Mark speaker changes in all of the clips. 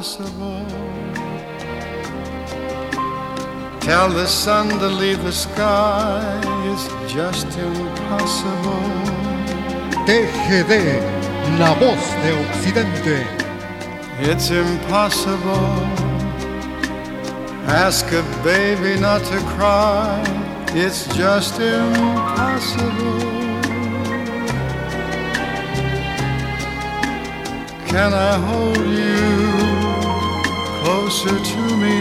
Speaker 1: impossible. Tell the sun to leave the sky, it's just impossible.
Speaker 2: TGD, la voz de Occidente.
Speaker 1: It's impossible. Ask a baby not to cry, it's just impossible. Can I hold you closer to me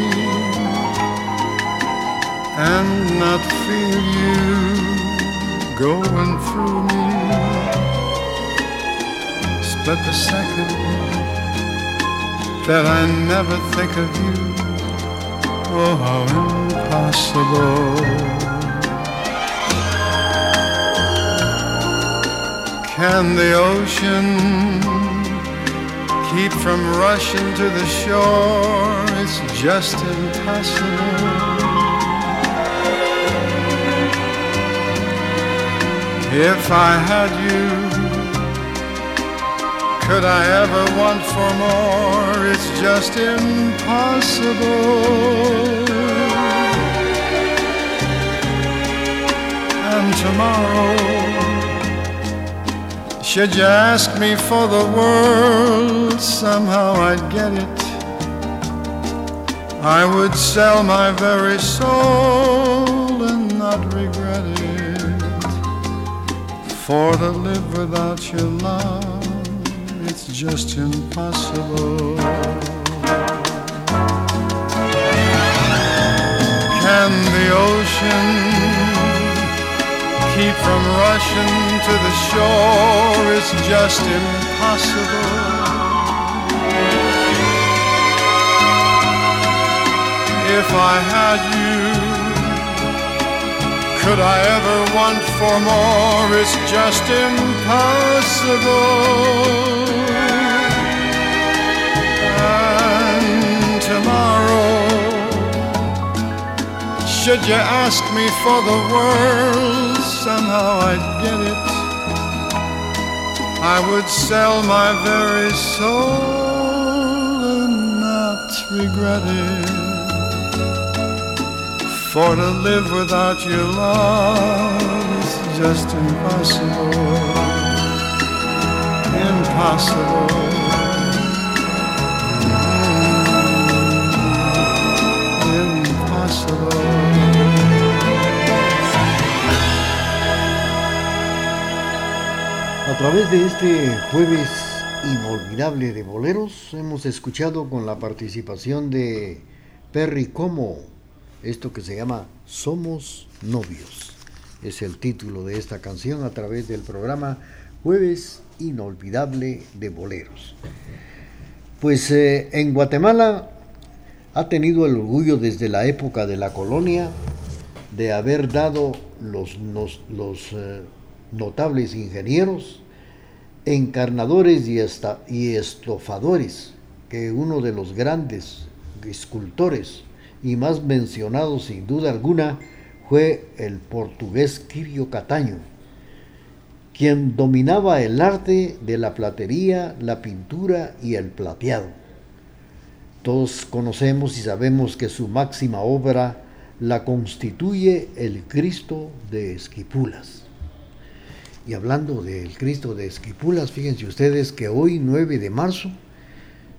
Speaker 1: and not feel you going through me? Split the second that I never think of you. Oh, how impossible. Can the ocean keep from rushing to the shore. It's just impossible. If I had you, could I ever want for more? It's just impossible. And tomorrow, should you ask me for the world, somehow I'd get it. I would sell my very soul and not regret it. For to live without your love, it's just impossible. Can the ocean keep from rushing to the shore is just impossible. If I had you, could I ever want for more? It's just impossible. And tomorrow, should you ask me for the world? Somehow I'd get it. I would sell my very soul and not regret it. For to live without your love is just impossible. Impossible.
Speaker 2: A través de este jueves inolvidable de boleros, hemos escuchado con la participación de Perry Como, esto que se llama Somos Novios. Es el título de esta canción a través del programa Jueves Inolvidable de Boleros. Pues eh, en Guatemala ha tenido el orgullo desde la época de la colonia de haber dado los, los, eh, notables ingenieros encarnadores y, y estofadores, que uno de los grandes escultores y más mencionados sin duda alguna fue el portugués Quirio Cataño, quien dominaba el arte de la platería, la pintura y el plateado. Todos conocemos y sabemos que su máxima obra la constituye el Cristo de Esquipulas. Y hablando del Cristo de Esquipulas, fíjense ustedes que hoy 9 de marzo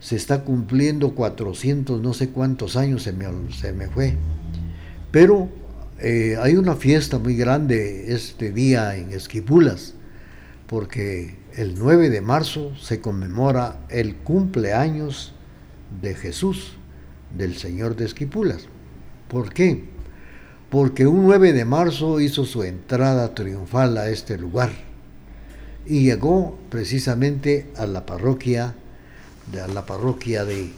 Speaker 2: se está cumpliendo 400, no sé cuántos años se me, se me fue. Pero eh, hay una fiesta muy grande este día en Esquipulas, porque el 9 de marzo se conmemora el cumpleaños de Jesús, del Señor de Esquipulas. ¿Por qué? Porque un 9 de marzo hizo su entrada triunfal a este lugar y llegó precisamente a la parroquia, de, a la parroquia de,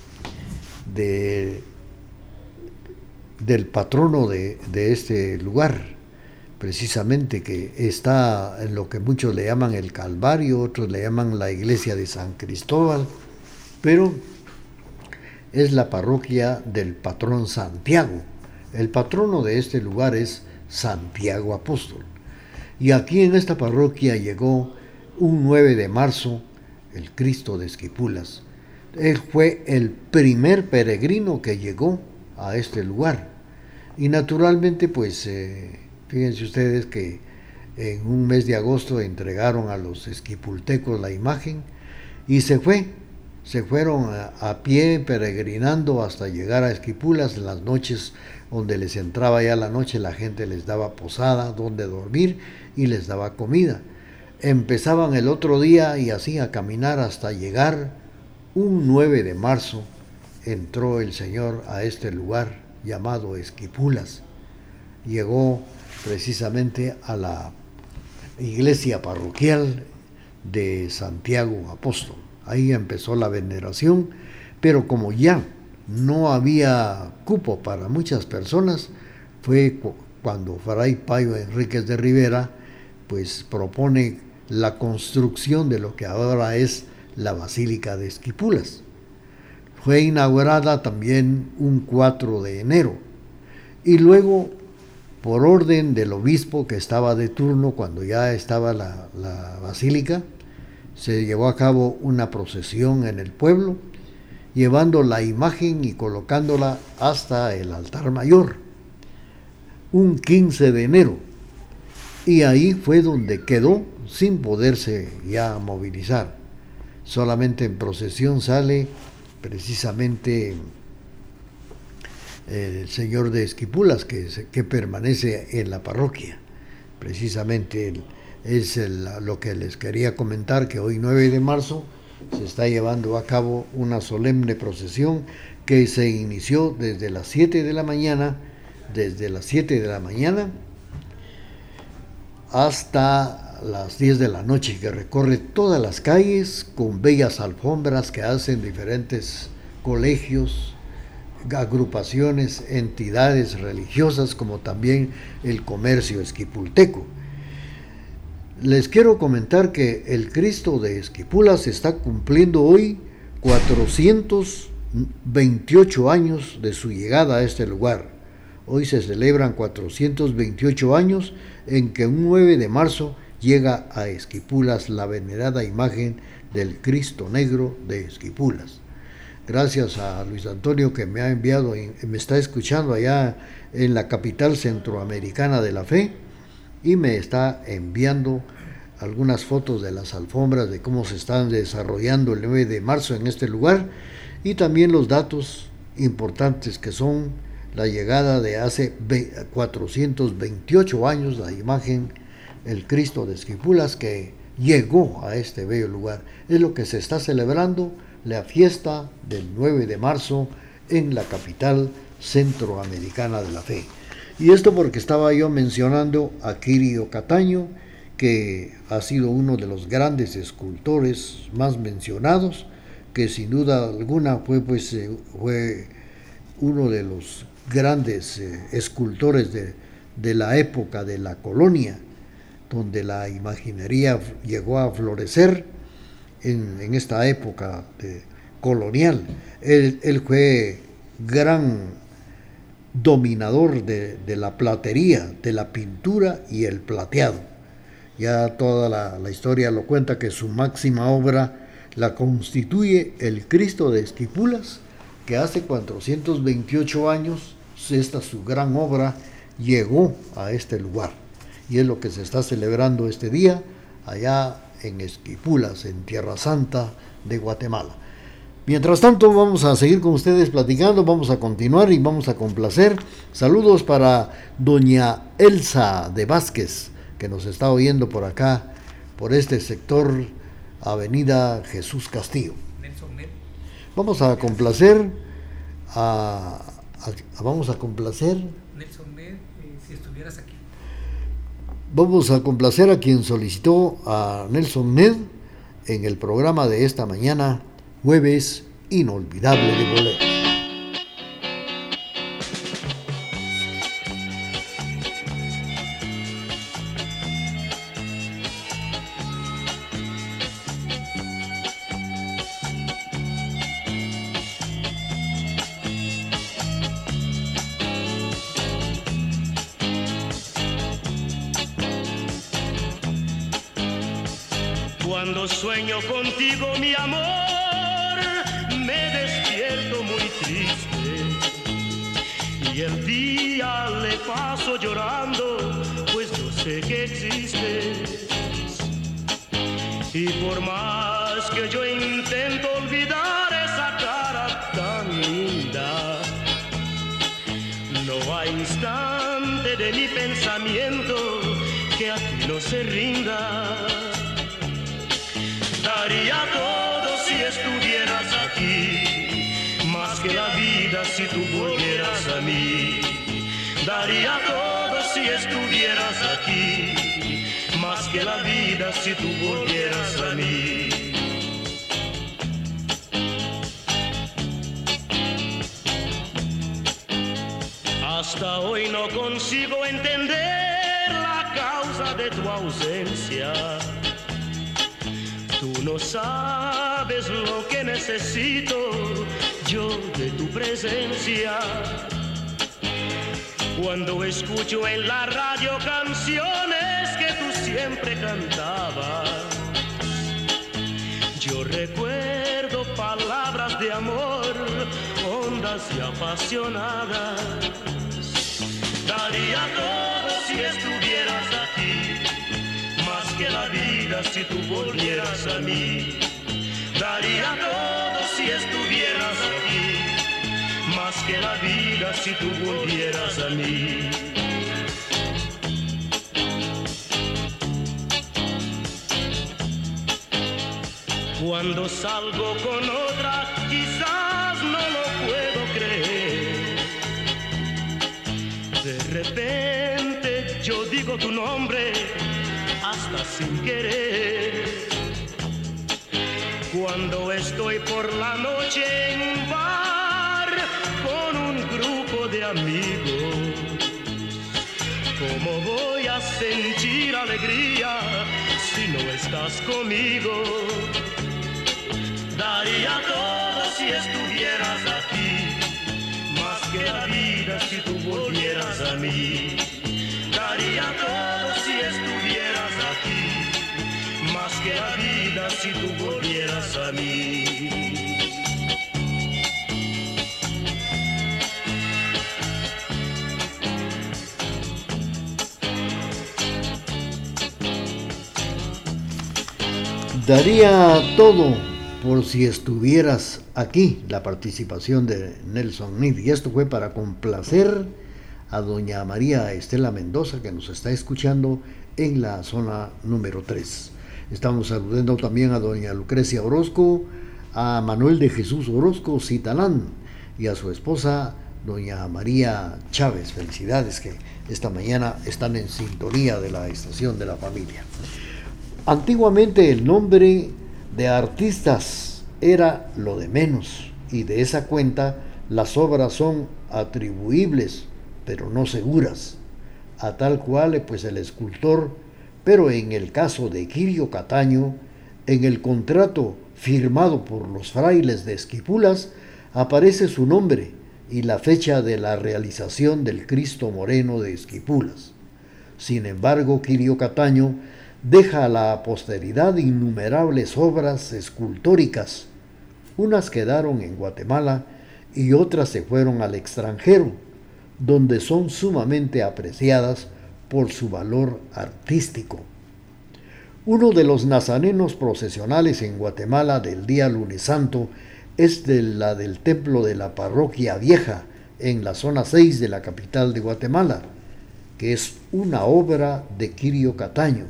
Speaker 2: del patrono de, de este lugar, precisamente que está en lo que muchos le llaman el Calvario, otros le llaman la iglesia de San Cristóbal, pero es la parroquia del patrón Santiago el patrono de este lugar es Santiago Apóstol. Y aquí en esta parroquia llegó un 9 de marzo el Cristo de Esquipulas, Él fue el primer peregrino que llegó a este lugar. Y naturalmente, pues, eh, fíjense ustedes que en un mes de agosto entregaron a los esquipultecos la imagen y se fue. Se fueron a, pie peregrinando hasta llegar a Esquipulas en las noches donde les entraba ya la noche, la gente les daba posada, donde dormir y les daba comida. Empezaban el otro día y así a caminar hasta llegar un 9 de marzo entró el Señor a este lugar llamado Esquipulas. Llegó precisamente a la iglesia parroquial de Santiago Apóstol. Ahí empezó la veneración, pero como ya no había cupo para muchas personas, fue cuando Fray Payo Enríquez de Rivera pues propone la construcción de lo que ahora es la Basílica de Esquipulas. Fue inaugurada también un 4 de enero y luego, por orden del obispo que estaba de turno cuando ya estaba la, la basílica, se llevó a cabo una procesión en el pueblo, llevando la imagen y colocándola hasta el altar mayor, un 15 de enero. Y ahí fue donde quedó sin poderse ya movilizar solamente en procesión sale precisamente el señor de Esquipulas, que, que permanece en la parroquia. Precisamente es lo que les quería comentar, que hoy 9 de marzo se está llevando a cabo una solemne procesión que se inició desde las 7 de la mañana, desde las 7 de la mañana hasta las 10 de la noche que recorre todas las calles con bellas alfombras que hacen diferentes colegios, agrupaciones, entidades religiosas como también el comercio esquipulteco. Les quiero comentar que el Cristo de Esquipulas está cumpliendo hoy 428 años de su llegada a este lugar. Hoy se celebran 428 años en que un 9 de marzo llega a Esquipulas la venerada imagen del Cristo Negro de Esquipulas. Gracias a Luis Antonio que me ha enviado, me está escuchando allá en la capital centroamericana de la fe y me está enviando algunas fotos de las alfombras, de cómo se están desarrollando el 9 de marzo en este lugar y también los datos importantes que son la llegada de hace 428 años, la imagen el Cristo de Esquipulas que llegó a este bello lugar. Es lo que se está celebrando la fiesta del 9 de marzo en la capital centroamericana de la fe. Y esto porque estaba yo mencionando a Kirio Cataño, que ha sido uno de los grandes escultores más mencionados, que sin duda alguna fue, pues, eh, fue uno de los grandes eh, escultores de, de la época de la colonia donde la imaginería llegó a florecer en, esta época colonial. Él, fue gran dominador de, la platería, de la pintura y el plateado. Ya toda la, la, historia lo cuenta que su máxima obra la constituye el Cristo de Esquipulas, que hace 428 años, esta su gran obra, llegó a este lugar y es lo que se está celebrando este día allá en Esquipulas, en Tierra Santa de Guatemala. Mientras tanto, vamos a seguir con ustedes platicando, vamos a continuar y vamos a complacer. Saludos para doña Elsa de Vázquez, que nos está oyendo por acá, por este sector, Avenida Jesús Castillo. Vamos a complacer a, vamos a complacer.
Speaker 3: Nelson Med, eh, si estuvieras aquí.
Speaker 2: Vamos a complacer a quien solicitó a Nelson Ned en el programa de esta mañana, jueves inolvidable de bolero.
Speaker 4: Cuando sueño contigo, mi amor, El día le paso llorando, pues yo sé que existes. Y por más que yo intento olvidar esa cara tan linda, no hay instante de mi pensamiento que a ti no se rinda. Daría todo si tú volvieras a mí. Daría todo si estuvieras aquí, más que la vida si tú volvieras a mí. Hasta hoy no consigo entender la causa de tu ausencia. Tú no sabes lo que necesito yo de tu presencia. Cuando escucho en la radio canciones que tú siempre cantabas, yo recuerdo palabras de amor, hondas y apasionadas. Daría todo si estuvieras aquí, que la vida si tú volvieras a mí. Daría todo si estuvieras aquí, más que la vida si tú volvieras a mí. Cuando salgo con otra, quizás no lo puedo creer. De repente yo digo tu nombre hasta sin querer. Cuando estoy por la noche en un bar con un grupo de amigos, ¿cómo voy a sentir alegría si no estás conmigo? Daría todo si estuvieras aquí, más que la vida si tú volvieras a mí. Daría todo
Speaker 2: Daría todo por si estuvieras aquí, la participación de Nelson Nid. Y esto fue para complacer a doña María Estela Mendoza, que nos está escuchando en la zona número 3. Estamos saludando también a doña Lucrecia Orozco, a Manuel de Jesús Orozco Citalán y a su esposa, doña María Chávez. Felicidades que esta mañana están en sintonía de la estación de la familia. Antiguamente el nombre de artistas era lo de menos y de esa cuenta las obras son atribuibles pero no seguras a tal cual pues el escultor pero en el caso de Quirio Cataño en el contrato firmado por los frailes de Esquipulas aparece su nombre y la fecha de la realización del Cristo Moreno de Esquipulas. Sin embargo, Quirio Cataño deja a la posteridad innumerables obras escultóricas. Unas quedaron en Guatemala y otras se fueron al extranjero, donde son sumamente apreciadas por su valor artístico. Uno de los nazarenos procesionales en Guatemala del día lunes santo es de la del templo de la parroquia vieja en la zona 6 de la capital de Guatemala, que es una obra de Quirio Cataño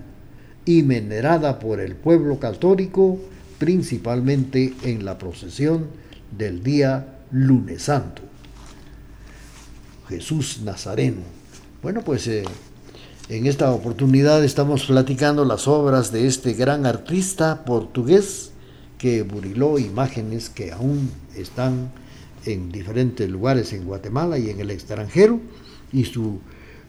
Speaker 2: y venerada por el pueblo católico, principalmente en la procesión del día lunes santo. Jesús Nazareno. Bueno, pues eh, en esta oportunidad estamos platicando las obras de este gran artista portugués que buriló imágenes que aún están en diferentes lugares en Guatemala y en el extranjero y su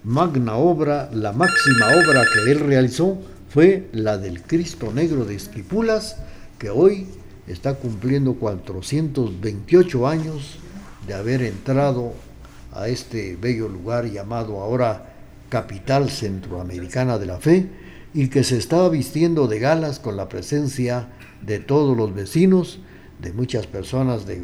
Speaker 2: magna obra, la máxima obra que él realizó fue la del Cristo Negro de Esquipulas, que hoy está cumpliendo 428 años de haber entrado a este bello lugar llamado ahora capital centroamericana de la fe y que se está vistiendo de galas con la presencia de todos los vecinos, de muchas personas de,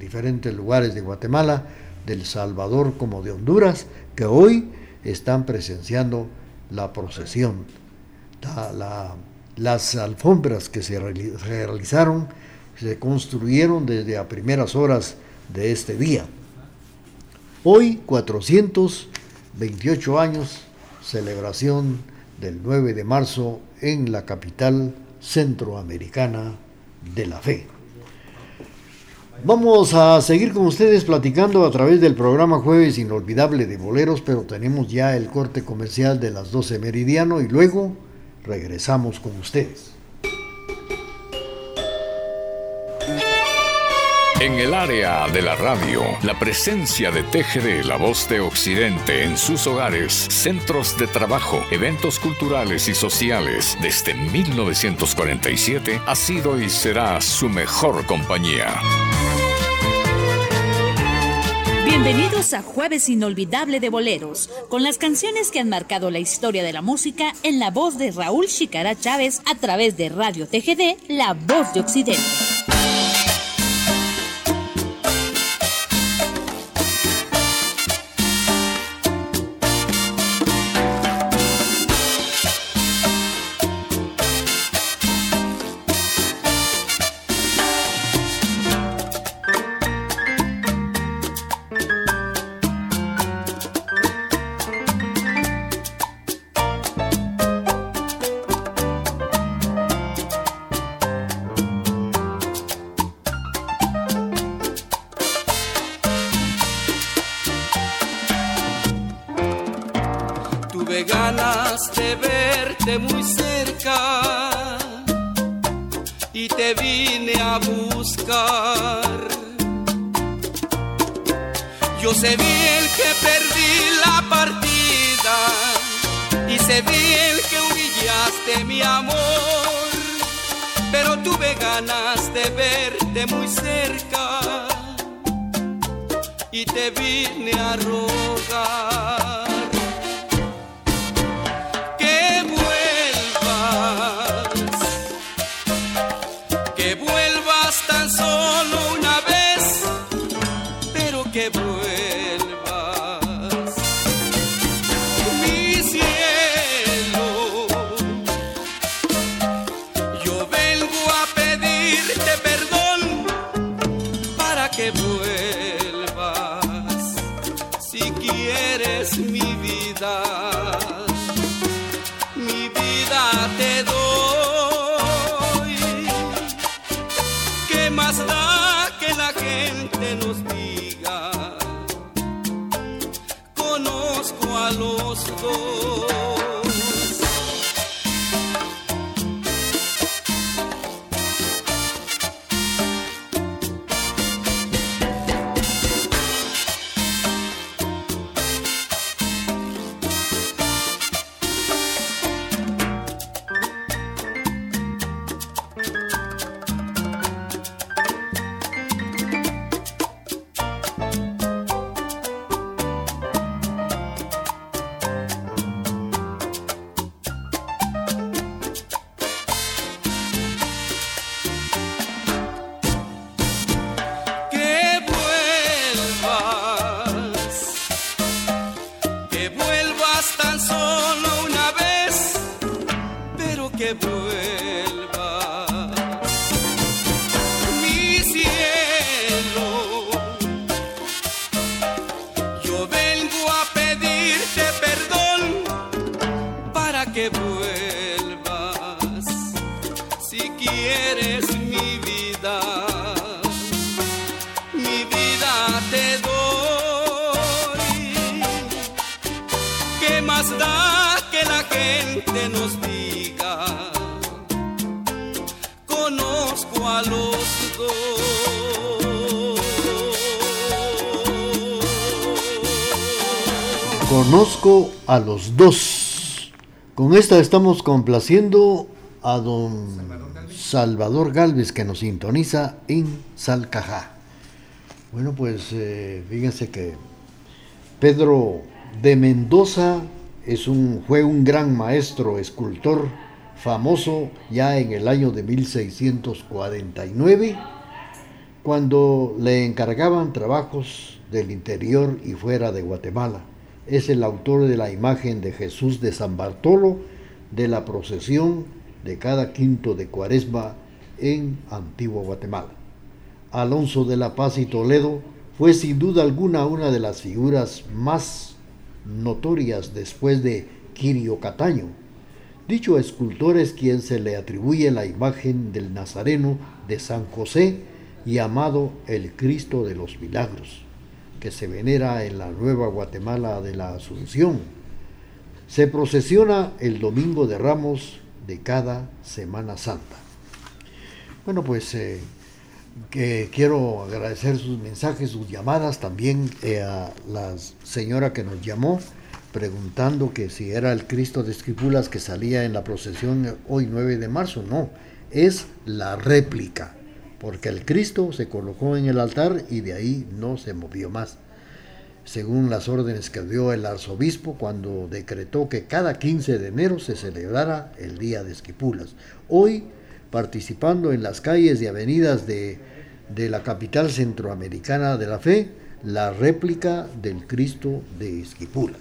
Speaker 2: diferentes lugares de Guatemala, del Salvador como de Honduras, que hoy están presenciando la procesión. las alfombras que se realizaron se construyeron desde a primeras horas de este día. Hoy, 428 años, celebración del 9 de marzo en la capital centroamericana de la fe. Vamos a seguir con ustedes platicando a través del programa Jueves Inolvidable de Boleros, pero tenemos ya el corte comercial de las 12 meridiano y luego regresamos con ustedes.
Speaker 5: En el área de la radio, la presencia de TGD, la voz de Occidente, en sus hogares, centros de trabajo, eventos culturales y sociales, desde 1947 ha sido y será su mejor compañía.
Speaker 6: Bienvenidos a Jueves Inolvidable de Boleros, con las canciones que han marcado la historia de la música en la voz de Raúl Chicara Chávez a través de Radio TGD, La Voz de Occidente. amor, pero tuve ganas de verte muy cerca y te vine a rogar.
Speaker 2: Conozco a los dos. Con esta estamos complaciendo a don Salvador Galvez que nos sintoniza en Salcajá. Bueno, pues eh, fíjense que Pedro de Mendoza es un, fue un gran maestro escultor famoso ya en el año de 1649 cuando le encargaban trabajos del interior y fuera de Guatemala. Es el autor de la imagen de Jesús de San Bartolo de la procesión de cada quinto de cuaresma en Antigua Guatemala. Alonso de la Paz y Toledo fue sin duda alguna una de las figuras más notorias después de Quirio Cataño. Dicho escultor es quien se le atribuye la imagen del Nazareno de San José llamado el Cristo de los Milagros, que se venera en la Nueva Guatemala de la Asunción. Se procesiona el Domingo de Ramos de cada Semana Santa. Bueno, pues eh, quiero agradecer sus mensajes, sus llamadas, también eh, a la señora que nos llamó preguntando que si era el Cristo de Esquipulas que salía en la procesión hoy 9 de marzo. No, es la réplica, porque el Cristo se colocó en el altar y de ahí no se movió más. Según las órdenes que dio el arzobispo cuando decretó que cada 15 de enero se celebrara el Día de Esquipulas. Hoy participando en las calles y avenidas de, la capital centroamericana de la fe, la réplica del Cristo de Esquipulas.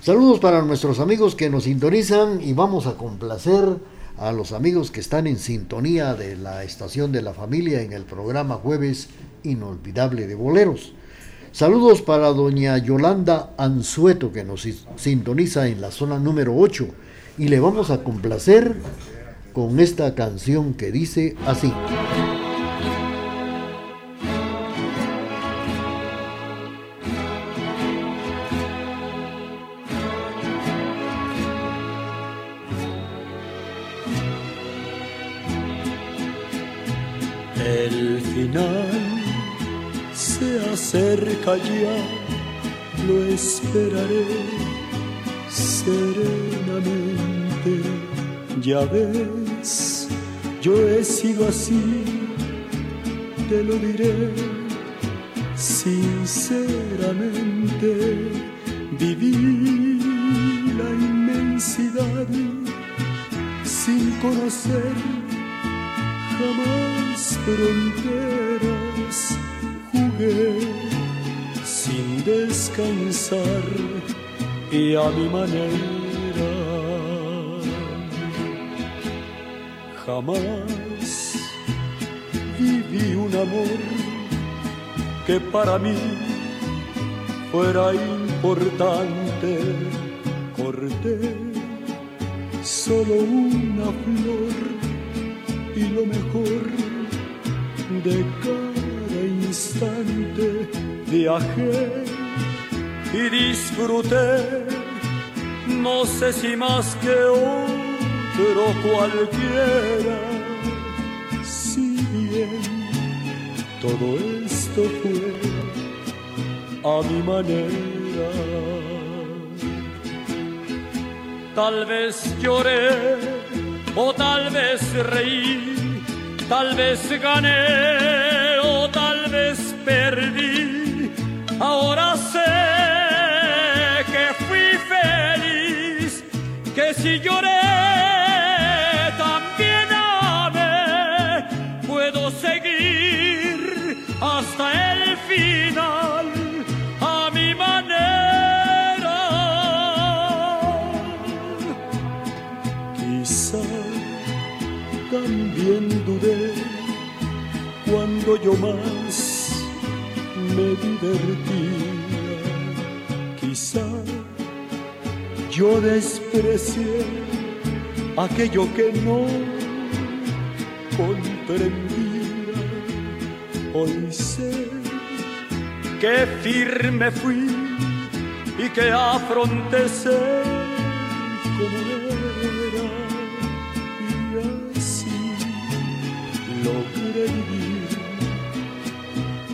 Speaker 2: Saludos para nuestros amigos que nos sintonizan y vamos a complacer a los amigos que están en sintonía de la estación de la familia en el programa Jueves Inolvidable de Boleros. Saludos para doña Yolanda Anzueto que nos sintoniza en la zona número 8 y le vamos a complacer con esta canción que dice así.
Speaker 7: El final se acerca ya, lo esperaré serenamente, ya ves yo he sido así, te lo diré sinceramente. Viví la inmensidad sin conocer jamás fronteras. Jugué sin descansar y a mi manera Jamás viví un amor que para mí fuera importante. Corté solo una flor y lo mejor de cada instante. Viajé y disfruté, no sé si más que hoy pero cualquiera. Si bien todo esto fue a mi manera, tal vez lloré o tal vez reí, tal vez gané o tal vez perdí. Ahora yo más me divertía. Quizá yo desprecié aquello que no comprendía. Hoy sé que firme fui y que afronté ser como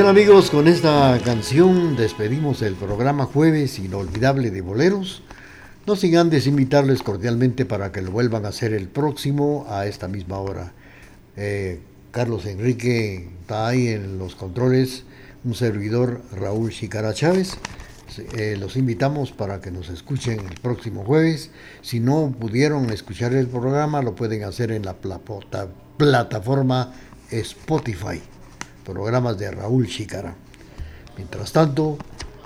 Speaker 2: Bien amigos, con esta canción despedimos el programa Jueves Inolvidable de Boleros. No sin antes invitarles cordialmente para que lo vuelvan a hacer el próximo a esta misma hora. Eh, Carlos Enrique está ahí en los controles, un servidor Raúl Chicara Chávez. Eh, los invitamos para que nos escuchen el próximo jueves. Si no pudieron escuchar el programa, lo pueden hacer en la plata- plataforma Spotify. Programas de Raúl Chicara. Mientras tanto,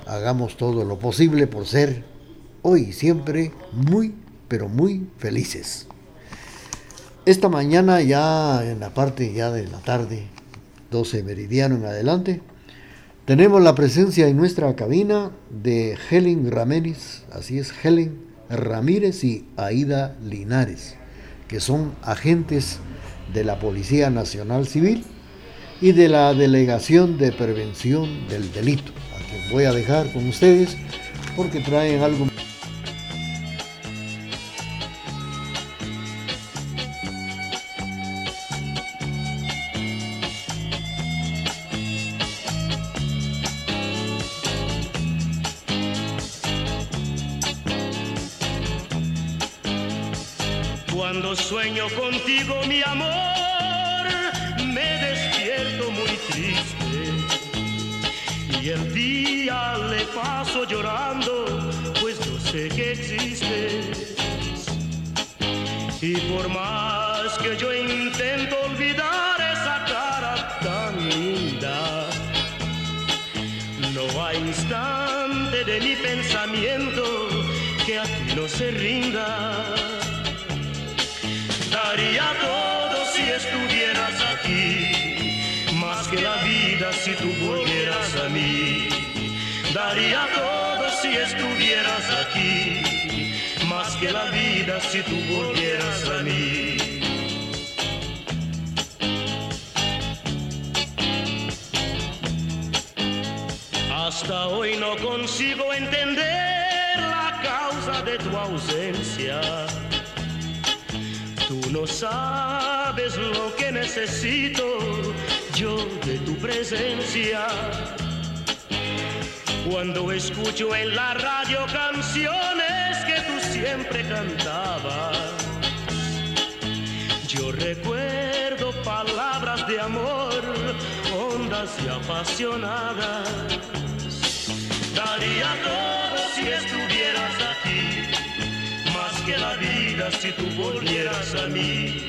Speaker 2: hagamos todo lo posible por ser hoy y siempre muy, pero muy felices. Esta mañana ya en la parte ya de la tarde, 12 meridiano en adelante, tenemos la presencia en nuestra cabina de Helen Ramírez, así es, Helen Ramírez y Aida Linares, que son agentes de la Policía Nacional Civil y de la Delegación de Prevención del Delito, a quien voy a dejar con ustedes porque traen algo
Speaker 4: Y el día le paso llorando, pues yo sé que existes. Y por más que yo intento olvidar esa cara tan linda, no hay instante de mi pensamiento que a ti no se rinda. Daría todo si estuvieras aquí, más que la vida si tú volvieras. Daría todo si estuvieras aquí, más que la vida si tú volvieras a mí. Hasta hoy no consigo entender la causa de tu ausencia. Tú no sabes lo que necesito yo de tu presencia. Cuando escucho en la radio canciones que tú siempre cantabas, yo recuerdo palabras de amor, hondas y apasionadas. Daría todo si estuvieras aquí más que la vida si tú volvieras a mí.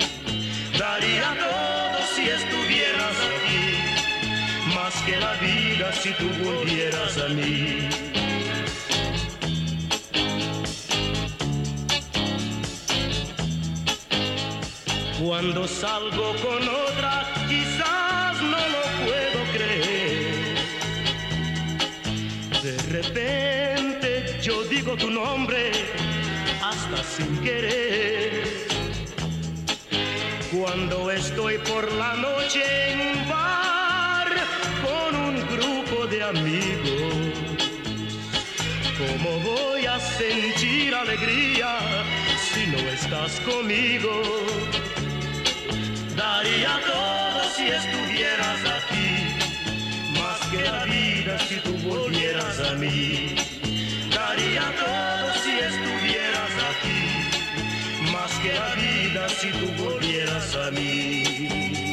Speaker 4: Daría todo si estuvieras aquí, más que la vida si tú volvieras a mí. Cuando salgo con otra, quizás no lo puedo creer. De repente yo digo tu nombre hasta sin querer. Cuando estoy por la noche en amigos, ¿cómo voy a sentir alegría si no estás conmigo? Daría todo si estuvieras aquí, más que la vida si tú volvieras a mí. Daría todo si estuvieras aquí, más que la vida si tú volvieras a mí.